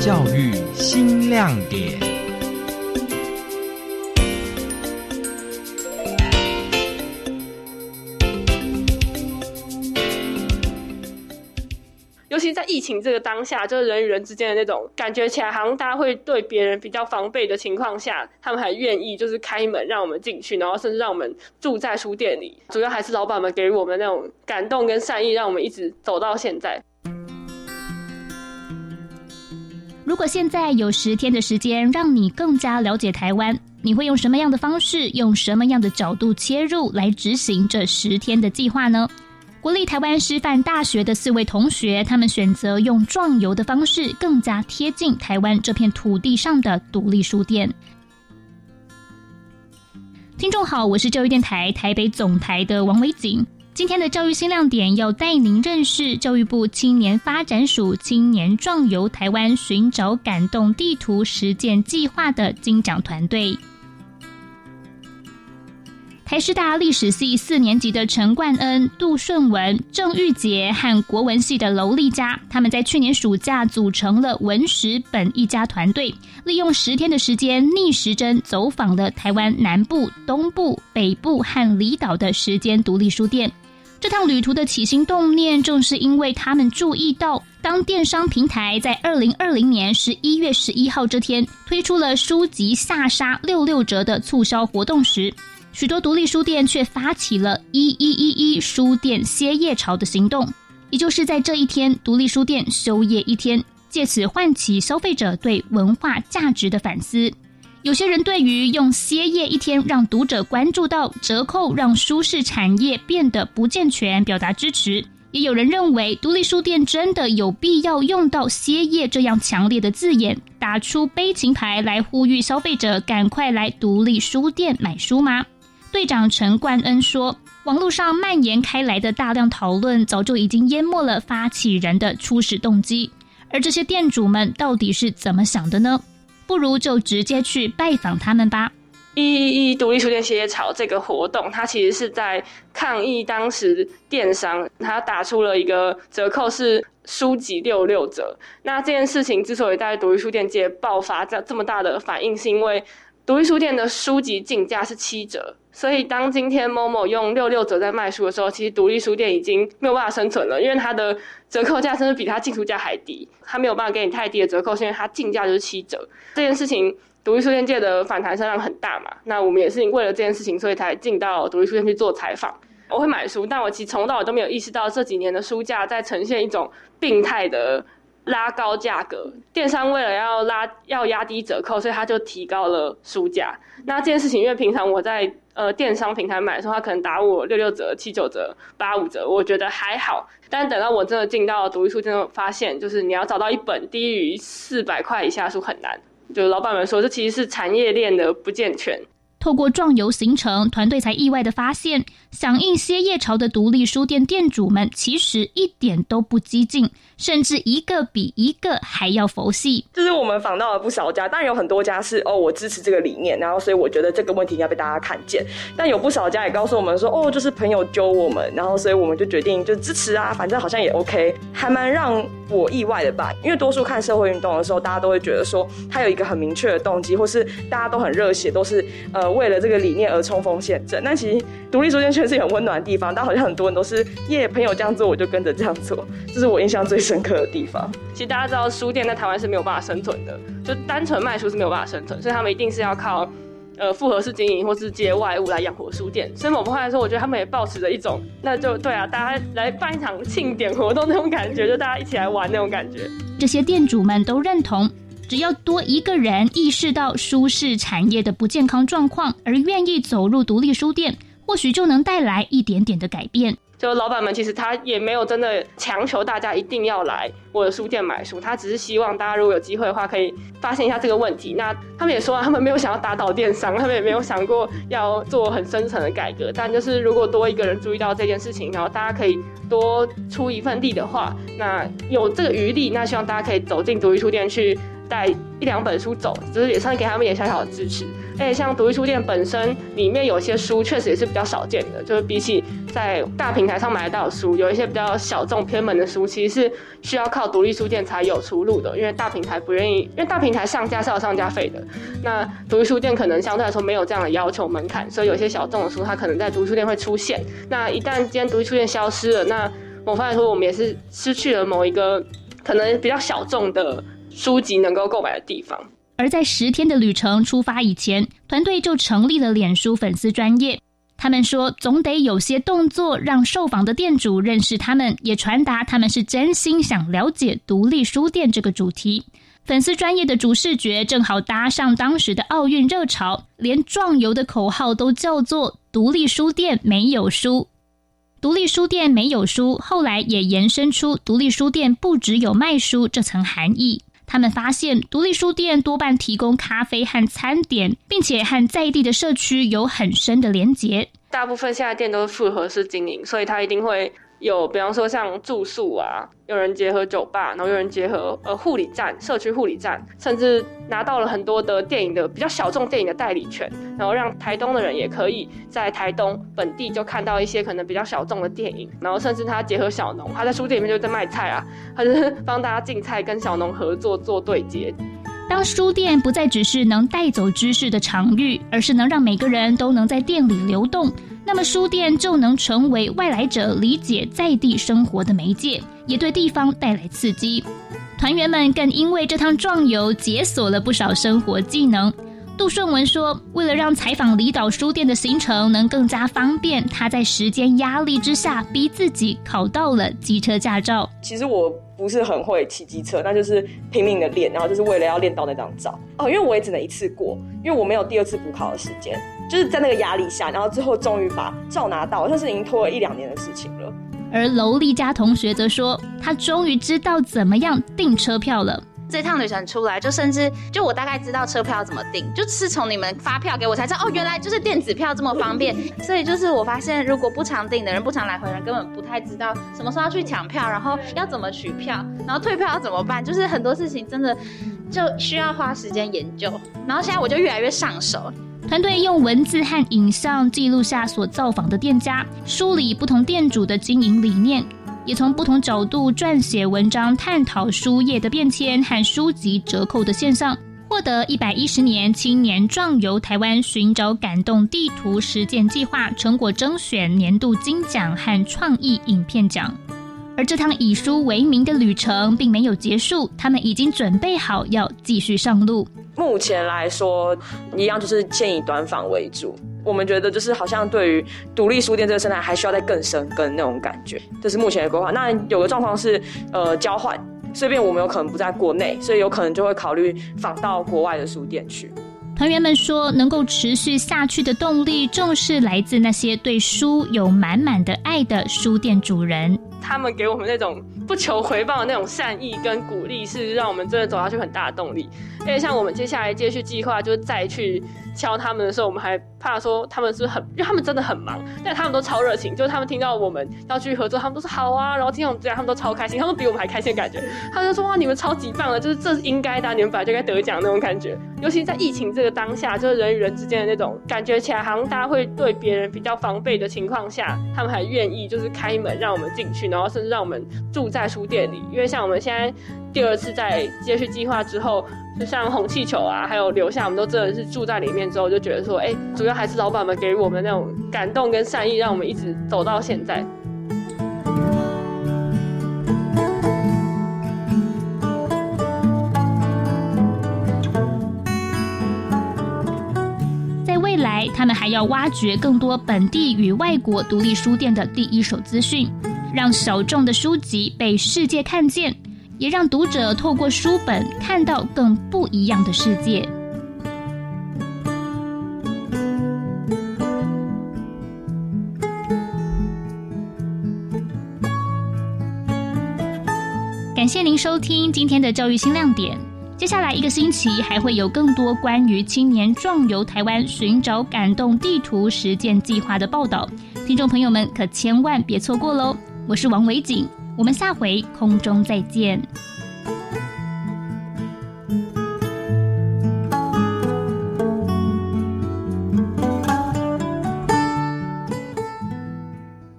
教育新亮点。尤其在疫情这个当下，就是人与人之间的那种感觉起来，好像大家会对别人比较防备的情况下，他们还愿意就是开门让我们进去，然后甚至让我们住在书店里。主要还是老板们给予我们那种感动跟善意，让我们一直走到现在。如果现在有十天的时间，让你更加了解台湾，你会用什么样的方式，用什么样的角度切入来执行这十天的计划呢？国立台湾师范大学的四位同学，他们选择用壮游的方式，更加贴近台湾这片土地上的独立书店。听众好，我是教育电台台北总台的王维景。今天的教育新亮点要带您认识教育部青年发展署青年壮游台湾寻找感动地图实践计划的金奖团队。台师大历史系四年级的陈冠恩、杜顺文、郑玉杰和国文系的娄丽佳，他们在去年暑假组成了文史本一家团队，利用十天的时间逆时针走访了台湾南部、东部、北部和离岛的时间独立书店。这趟旅途的起心动念，正是因为他们注意到，当电商平台在二零二零年十一月十一号这天推出了书籍下杀六六折的促销活动时。许多独立书店却发起了“一一一一书店歇业潮”的行动，也就是在这一天，独立书店休业一天，借此唤起消费者对文化价值的反思。有些人对于用歇业一天让读者关注到折扣，让舒适产业变得不健全，表达支持；也有人认为，独立书店真的有必要用到歇业这样强烈的字眼，打出悲情牌来呼吁消费者赶快来独立书店买书吗？队长陈冠恩说：“网络上蔓延开来的大量讨论，早就已经淹没了发起人的初始动机。而这些店主们到底是怎么想的呢？不如就直接去拜访他们吧。”一一一独立书店歇业潮这个活动，它其实是在抗议当时电商它打出了一个折扣是书籍六六折。那这件事情之所以在独立书店界爆发这这么大的反应，是因为独立书店的书籍进价是七折。所以，当今天某某用六六折在卖书的时候，其实独立书店已经没有办法生存了，因为它的折扣价甚至比它进出价还低，它没有办法给你太低的折扣，是因为它进价就是七折。这件事情，独立书店界的反弹声浪很大嘛。那我们也是为了这件事情，所以才进到独立书店去做采访。我会买书，但我其实从到尾都没有意识到这几年的书价在呈现一种病态的。拉高价格，电商为了要拉要压低折扣，所以他就提高了书价。那这件事情，因为平常我在呃电商平台买的时候，他可能打我六六折、七九折、八五折，我觉得还好。但等到我真的进到独立书店，发现就是你要找到一本低于四百块以下书很难。就老板们说，这其实是产业链的不健全。透过壮游行程，团队才意外的发现，响应歇业潮的独立书店店主们其实一点都不激进，甚至一个比一个还要佛系。就是我们访到了不少家，当然有很多家是哦，我支持这个理念，然后所以我觉得这个问题要被大家看见。但有不少家也告诉我们说，哦，就是朋友揪我们，然后所以我们就决定就支持啊，反正好像也 OK，还蛮让我意外的吧。因为多数看社会运动的时候，大家都会觉得说，他有一个很明确的动机，或是大家都很热血，都是呃。为了这个理念而冲锋陷阵，那其实独立书店确实很温暖的地方，但好像很多人都是耶朋友这样做，我就跟着这样做，这是我印象最深刻的地方。其实大家知道，书店在台湾是没有办法生存的，就单纯卖书是没有办法生存，所以他们一定是要靠呃复合式经营或是借外物来养活书店。所以某部分来说，我觉得他们也保持着一种，那就对啊，大家来办一场庆典活动那种感觉，就大家一起来玩那种感觉。这些店主们都认同。只要多一个人意识到舒适产业的不健康状况，而愿意走入独立书店，或许就能带来一点点的改变。就老板们其实他也没有真的强求大家一定要来我的书店买书，他只是希望大家如果有机会的话，可以发现一下这个问题。那他们也说，他们没有想要打倒电商，他们也没有想过要做很深层的改革。但就是如果多一个人注意到这件事情，然后大家可以多出一份力的话，那有这个余力，那希望大家可以走进独立书店去。带一两本书走，就是也算给他们一点小小的支持。而且像独立书店本身里面有些书确实也是比较少见的，就是比起在大平台上买得到的书，有一些比较小众偏门的书，其实是需要靠独立书店才有出路的，因为大平台不愿意，因为大平台上架是要上架费的，那独立书店可能相对来说没有这样的要求门槛，所以有些小众的书它可能在独立书店会出现。那一旦今天独立书店消失了，那某方来说我们也是失去了某一个可能比较小众的书籍能够购买的地方。而在十天的旅程出发以前，团队就成立了脸书粉丝专业。他们说，总得有些动作让受访的店主认识他们，也传达他们是真心想了解独立书店这个主题。粉丝专业的主视觉正好搭上当时的奥运热潮，连壮游的口号都叫做“独立书店没有书”。独立书店没有书，后来也延伸出独立书店不只有卖书这层含义。他们发现，独立书店多半提供咖啡和餐点，并且和在地的社区有很深的连结。大部分现在店都是复合式经营，所以他一定会。有，比方说像住宿啊，有人结合酒吧，然后有人结合呃护理站、社区护理站，甚至拿到了很多的电影的比较小众电影的代理权，然后让台东的人也可以在台东本地就看到一些可能比较小众的电影，然后甚至他结合小农，他在书店里面就在卖菜啊，他就是帮大家进菜，跟小农合作做对接。当书店不再只是能带走知识的场域，而是能让每个人都能在店里流动，那么书店就能成为外来者理解在地生活的媒介，也对地方带来刺激。团员们更因为这趟壮游解锁了不少生活技能。杜顺文说：“为了让采访离岛书店的行程能更加方便，他在时间压力之下逼自己考到了机车驾照。其实我。”不是很会骑机车，那就是拼命的练，然后就是为了要练到那张照哦。因为我也只能一次过，因为我没有第二次补考的时间，就是在那个压力下，然后最后终于把照拿到，像是已经拖了一两年的事情了。而楼丽佳同学则说，他终于知道怎么样订车票了。这趟旅程出来，就甚至就我大概知道车票怎么订，就是从你们发票给我才知道哦，原来就是电子票这么方便。所以就是我发现，如果不常订的人、不常来回的人，根本不太知道什么时候要去抢票，然后要怎么取票，然后退票要怎么办，就是很多事情真的就需要花时间研究。然后现在我就越来越上手。团队用文字和影像记录下所造访的店家，梳理不同店主的经营理念。也从不同角度撰写文章，探讨书页的变迁和书籍折扣的现象，获得一百一十年青年壮游台湾寻找感动地图实践计划成果征选年度金奖和创意影片奖。而这趟以书为名的旅程并没有结束，他们已经准备好要继续上路。目前来说，一样就是先以短访为主。我们觉得就是好像对于独立书店这个生态还需要再更深耕那种感觉，这是目前的规划。那有个状况是，呃，交换，随便我们有可能不在国内，所以有可能就会考虑访到国外的书店去。团员们说，能够持续下去的动力，正是来自那些对书有满满的爱的书店主人。他们给我们那种不求回报的那种善意跟鼓励，是让我们真的走下去很大的动力。因为像我们接下来接续计划，就是再去敲他们的时候，我们还怕说他们是很，因为他们真的很忙，但他们都超热情。就是他们听到我们要去合作，他们都说好啊，然后听到我们这样，他们都超开心，他们比我们还开心的感觉。他就说哇，你们超级棒的，就是这是应该的，你们本来就该得奖那种感觉。尤其在疫情这个当下，就是人与人之间的那种感觉起来，好像大家会对别人比较防备的情况下，他们还愿意就是开门让我们进去，然后甚至让我们住在在书店里。因为像我们现在第二次在接续计划之后。就像红气球啊，还有留下，我们都真的是住在里面之后，就觉得说，哎，主要还是老板们给我们那种感动跟善意，让我们一直走到现在。在未来，他们还要挖掘更多本地与外国独立书店的第一手资讯，让小众的书籍被世界看见。也让读者透过书本看到更不一样的世界。感谢您收听今天的教育新亮点。接下来一个星期还会有更多关于青年壮游台湾、寻找感动地图实践计划的报道，听众朋友们可千万别错过喽！我是王维景。我们下回空中再见。